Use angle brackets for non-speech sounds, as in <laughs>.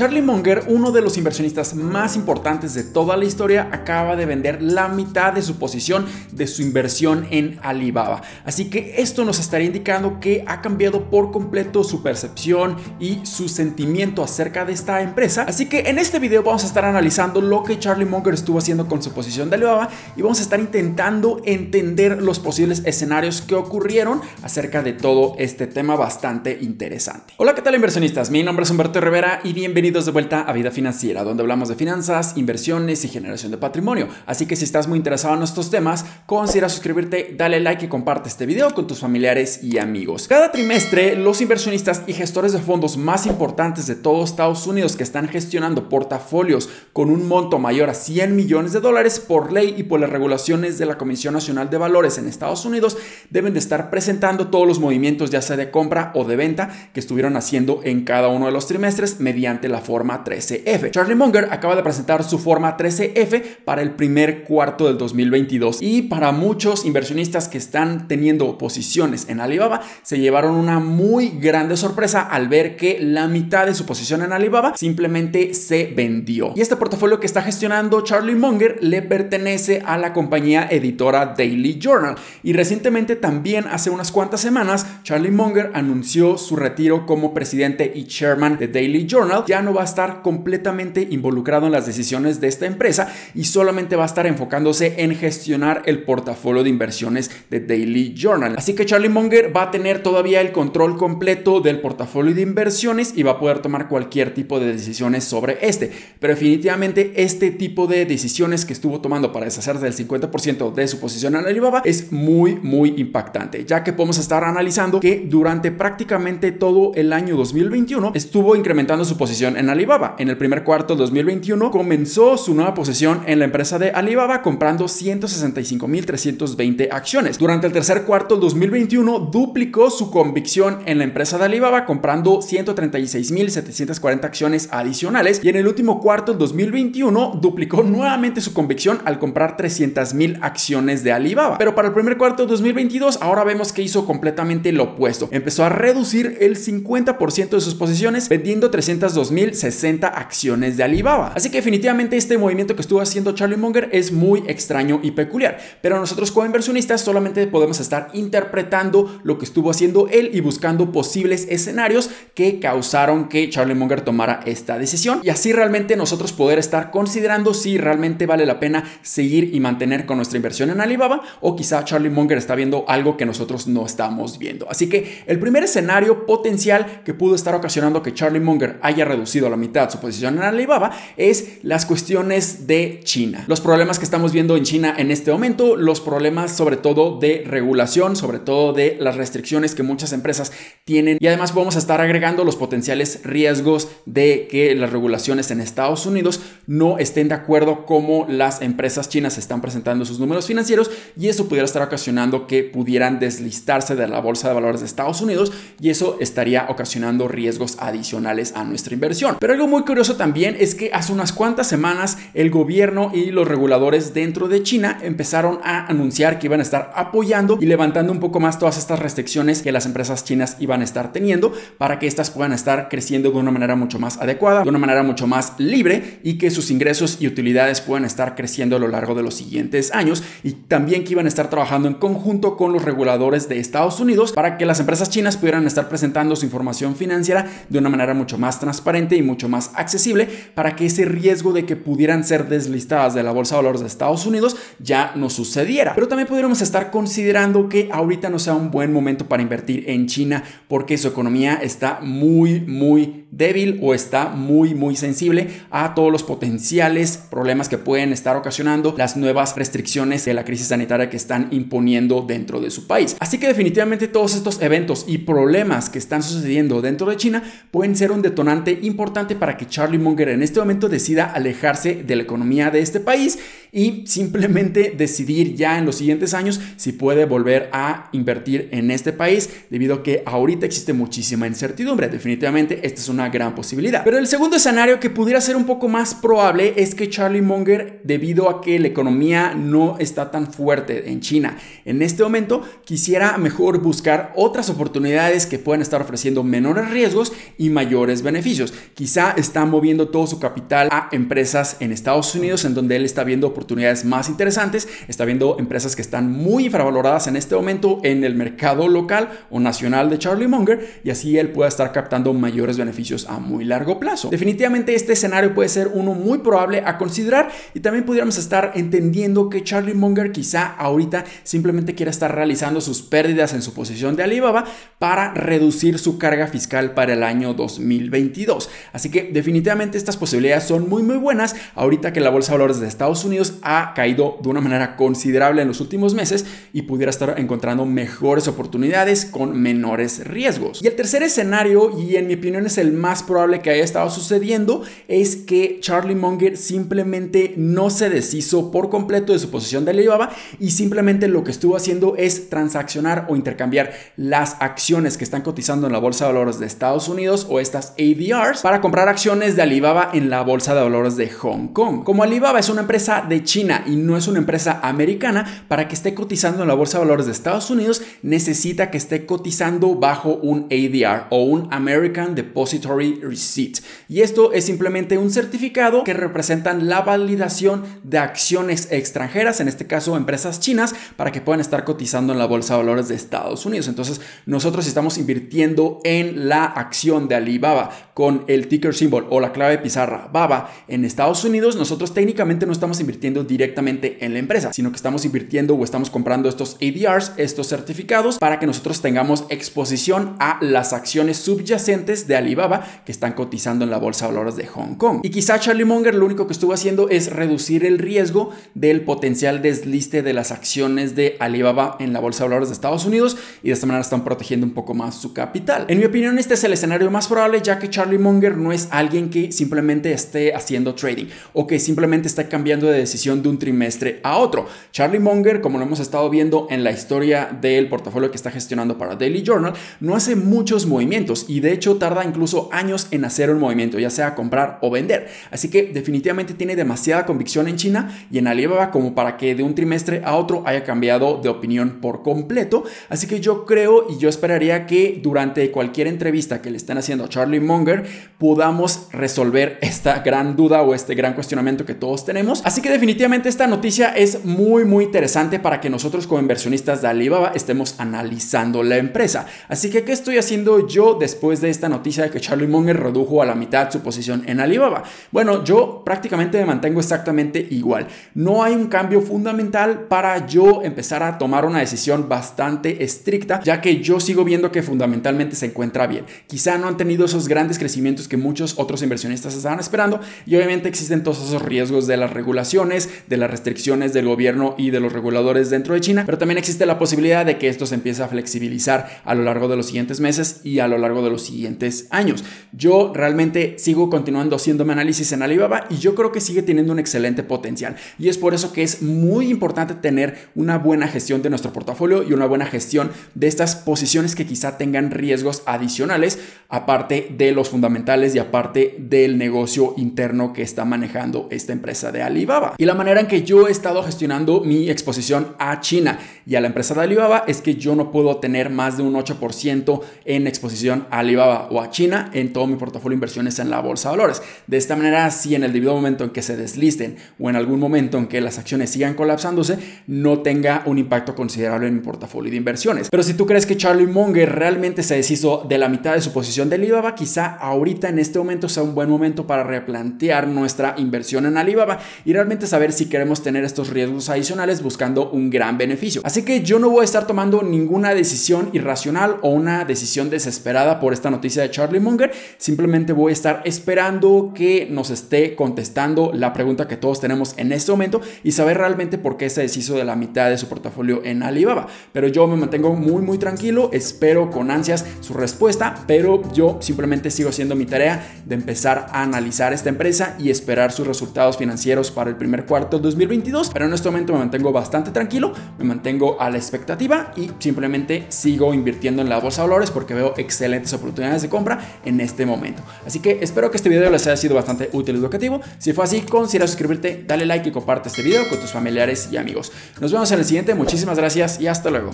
Charlie Munger, uno de los inversionistas más importantes de toda la historia, acaba de vender la mitad de su posición de su inversión en Alibaba. Así que esto nos estaría indicando que ha cambiado por completo su percepción y su sentimiento acerca de esta empresa. Así que en este video vamos a estar analizando lo que Charlie Munger estuvo haciendo con su posición de Alibaba y vamos a estar intentando entender los posibles escenarios que ocurrieron acerca de todo este tema bastante interesante. Hola, ¿qué tal inversionistas? Mi nombre es Humberto Rivera y bienvenidos de vuelta a Vida Financiera, donde hablamos de finanzas, inversiones y generación de patrimonio. Así que si estás muy interesado en estos temas, considera suscribirte, dale like y comparte este video con tus familiares y amigos. Cada trimestre, los inversionistas y gestores de fondos más importantes de todo Estados Unidos que están gestionando portafolios con un monto mayor a 100 millones de dólares por ley y por las regulaciones de la Comisión Nacional de Valores en Estados Unidos, deben de estar presentando todos los movimientos ya sea de compra o de venta que estuvieron haciendo en cada uno de los trimestres mediante la forma 13F. Charlie Munger acaba de presentar su forma 13F para el primer cuarto del 2022 y para muchos inversionistas que están teniendo posiciones en Alibaba se llevaron una muy grande sorpresa al ver que la mitad de su posición en Alibaba simplemente se vendió. Y este portafolio que está gestionando Charlie Munger le pertenece a la compañía editora Daily Journal y recientemente también hace unas cuantas semanas Charlie Munger anunció su retiro como presidente y chairman de Daily Journal. No va a estar completamente involucrado en las decisiones de esta empresa y solamente va a estar enfocándose en gestionar el portafolio de inversiones de Daily Journal. Así que Charlie Munger va a tener todavía el control completo del portafolio de inversiones y va a poder tomar cualquier tipo de decisiones sobre este. Pero definitivamente este tipo de decisiones que estuvo tomando para deshacerse del 50% de su posición en Alibaba es muy, muy impactante, ya que podemos estar analizando que durante prácticamente todo el año 2021 estuvo incrementando su posición en Alibaba. En el primer cuarto del 2021 comenzó su nueva posesión en la empresa de Alibaba comprando 165.320 acciones. Durante el tercer cuarto del 2021 duplicó su convicción en la empresa de Alibaba comprando 136.740 acciones adicionales y en el último cuarto del 2021 duplicó nuevamente su convicción al comprar 300.000 acciones de Alibaba. Pero para el primer cuarto del 2022 ahora vemos que hizo completamente lo opuesto. Empezó a reducir el 50% de sus posiciones vendiendo 302.000 60 acciones de Alibaba. Así que definitivamente este movimiento que estuvo haciendo Charlie Munger es muy extraño y peculiar, pero nosotros como inversionistas solamente podemos estar interpretando lo que estuvo haciendo él y buscando posibles escenarios que causaron que Charlie Munger tomara esta decisión y así realmente nosotros poder estar considerando si realmente vale la pena seguir y mantener con nuestra inversión en Alibaba o quizá Charlie Munger está viendo algo que nosotros no estamos viendo. Así que el primer escenario potencial que pudo estar ocasionando que Charlie Munger haya reducido a la mitad su posición en Alibaba es las cuestiones de China. Los problemas que estamos viendo en China en este momento, los problemas sobre todo de regulación, sobre todo de las restricciones que muchas empresas tienen y además vamos a estar agregando los potenciales riesgos de que las regulaciones en Estados Unidos no estén de acuerdo como las empresas chinas están presentando sus números financieros y eso pudiera estar ocasionando que pudieran deslistarse de la bolsa de valores de Estados Unidos y eso estaría ocasionando riesgos adicionales a nuestra inversión. Pero algo muy curioso también es que hace unas cuantas semanas el gobierno y los reguladores dentro de China empezaron a anunciar que iban a estar apoyando y levantando un poco más todas estas restricciones que las empresas chinas iban a estar teniendo para que éstas puedan estar creciendo de una manera mucho más adecuada, de una manera mucho más libre y que sus ingresos y utilidades puedan estar creciendo a lo largo de los siguientes años y también que iban a estar trabajando en conjunto con los reguladores de Estados Unidos para que las empresas chinas pudieran estar presentando su información financiera de una manera mucho más transparente y mucho más accesible para que ese riesgo de que pudieran ser deslistadas de la bolsa de valores de Estados Unidos ya no sucediera. Pero también podríamos estar considerando que ahorita no sea un buen momento para invertir en China porque su economía está muy, muy débil o está muy, muy sensible a todos los potenciales problemas que pueden estar ocasionando las nuevas restricciones de la crisis sanitaria que están imponiendo dentro de su país. Así que definitivamente todos estos eventos y problemas que están sucediendo dentro de China pueden ser un detonante importante para que Charlie Munger en este momento decida alejarse de la economía de este país y simplemente <laughs> decidir ya en los siguientes años si puede volver a invertir en este país debido a que ahorita existe muchísima incertidumbre. Definitivamente esta es una gran posibilidad. Pero el segundo escenario que pudiera ser un poco más probable es que Charlie Munger, debido a que la economía no está tan fuerte en China en este momento, quisiera mejor buscar otras oportunidades que puedan estar ofreciendo menores riesgos y mayores beneficios. Quizá está moviendo todo su capital a empresas en Estados Unidos en donde él está viendo oportunidades más interesantes, está viendo empresas que están muy infravaloradas en este momento en el mercado local o nacional de Charlie Munger y así él pueda estar captando mayores beneficios a muy largo plazo. Definitivamente este escenario puede ser uno muy probable a considerar y también pudiéramos estar entendiendo que Charlie Munger quizá ahorita simplemente quiera estar realizando sus pérdidas en su posición de Alibaba para reducir su carga fiscal para el año 2022. Así que definitivamente estas posibilidades son muy muy buenas ahorita que la bolsa de valores de Estados Unidos ha caído de una manera considerable en los últimos meses y pudiera estar encontrando mejores oportunidades con menores riesgos. Y el tercer escenario, y en mi opinión es el más probable que haya estado sucediendo, es que Charlie Munger simplemente no se deshizo por completo de su posición de Alibaba y simplemente lo que estuvo haciendo es transaccionar o intercambiar las acciones que están cotizando en la bolsa de valores de Estados Unidos o estas ADRs para comprar acciones de Alibaba en la bolsa de valores de Hong Kong. Como Alibaba es una empresa de China y no es una empresa americana, para que esté cotizando en la bolsa de valores de Estados Unidos necesita que esté cotizando bajo un ADR o un American Depository Receipt. Y esto es simplemente un certificado que representan la validación de acciones extranjeras, en este caso empresas chinas, para que puedan estar cotizando en la bolsa de valores de Estados Unidos. Entonces, nosotros estamos invirtiendo en la acción de Alibaba con el ticker symbol o la clave pizarra BABA en Estados Unidos, nosotros técnicamente no estamos invirtiendo directamente en la empresa, sino que estamos invirtiendo o estamos comprando estos ADRs, estos certificados, para que nosotros tengamos exposición a las acciones subyacentes de Alibaba que están cotizando en la bolsa de valores de Hong Kong. Y quizá Charlie Munger lo único que estuvo haciendo es reducir el riesgo del potencial desliste de las acciones de Alibaba en la bolsa de valores de Estados Unidos y de esta manera están protegiendo un poco más su capital. En mi opinión, este es el escenario más probable ya que Charlie Munger no es alguien que simplemente esté haciendo trading o que simplemente está cambiando de decisión de un trimestre a otro. Charlie Munger, como lo hemos estado viendo en la historia del portafolio que está gestionando para Daily Journal, no hace muchos movimientos y de hecho tarda incluso años en hacer un movimiento, ya sea comprar o vender. Así que definitivamente tiene demasiada convicción en China y en Alibaba como para que de un trimestre a otro haya cambiado de opinión por completo. Así que yo creo y yo esperaría que durante cualquier entrevista que le estén haciendo a Charlie Munger podamos resolver esta gran duda o este gran cuestionamiento que todos tenemos. Así que definitivamente esta noticia es muy muy interesante para que nosotros como inversionistas de Alibaba estemos analizando la empresa. Así que ¿qué estoy haciendo yo después de esta noticia de que Charlie Munger redujo a la mitad su posición en Alibaba? Bueno, yo prácticamente me mantengo exactamente igual. No hay un cambio fundamental para yo empezar a tomar una decisión bastante estricta, ya que yo sigo viendo que fundamentalmente se encuentra bien. Quizá no han tenido esos grandes crecimientos que muchos otros inversionistas estaban esperando y obviamente existen todos esos riesgos de las regulaciones, de las restricciones del gobierno y de los reguladores dentro de China, pero también existe la posibilidad de que esto se empiece a flexibilizar a lo largo de los siguientes meses y a lo largo de los siguientes años. Yo realmente sigo continuando haciéndome análisis en Alibaba y yo creo que sigue teniendo un excelente potencial y es por eso que es muy importante tener una buena gestión de nuestro portafolio y una buena gestión de estas posiciones que quizá tengan riesgos adicionales aparte de los fundamentales y aparte del negocio interno que está manejando esta empresa de Alibaba. Y la manera en que yo he estado gestionando mi exposición a China y a la empresa de Alibaba es que yo no puedo tener más de un 8% en exposición a Alibaba o a China en todo mi portafolio de inversiones en la bolsa de valores. De esta manera, si en el debido momento en que se deslisten o en algún momento en que las acciones sigan colapsándose, no tenga un impacto considerable en mi portafolio de inversiones. Pero si tú crees que Charlie Munger realmente se deshizo de la mitad de su posición de Alibaba, quizá ahorita en este momento sea un buen momento para replantear nuestra inversión en Alibaba y realmente saber si queremos tener estos riesgos adicionales buscando un gran beneficio. Así que yo no voy a estar tomando ninguna decisión irracional o una decisión desesperada por esta noticia de Charlie Munger, simplemente voy a estar esperando que nos esté contestando la pregunta que todos tenemos en este momento y saber realmente por qué se deshizo de la mitad de su portafolio en Alibaba. Pero yo me mantengo muy muy tranquilo, espero con ansias su respuesta, pero yo simplemente sigo sigo haciendo mi tarea de empezar a analizar esta empresa y esperar sus resultados financieros para el primer cuarto del 2022. Pero en este momento me mantengo bastante tranquilo, me mantengo a la expectativa y simplemente sigo invirtiendo en la bolsa de valores porque veo excelentes oportunidades de compra en este momento. Así que espero que este video les haya sido bastante útil y educativo. Si fue así, considera suscribirte, dale like y comparte este video con tus familiares y amigos. Nos vemos en el siguiente, muchísimas gracias y hasta luego.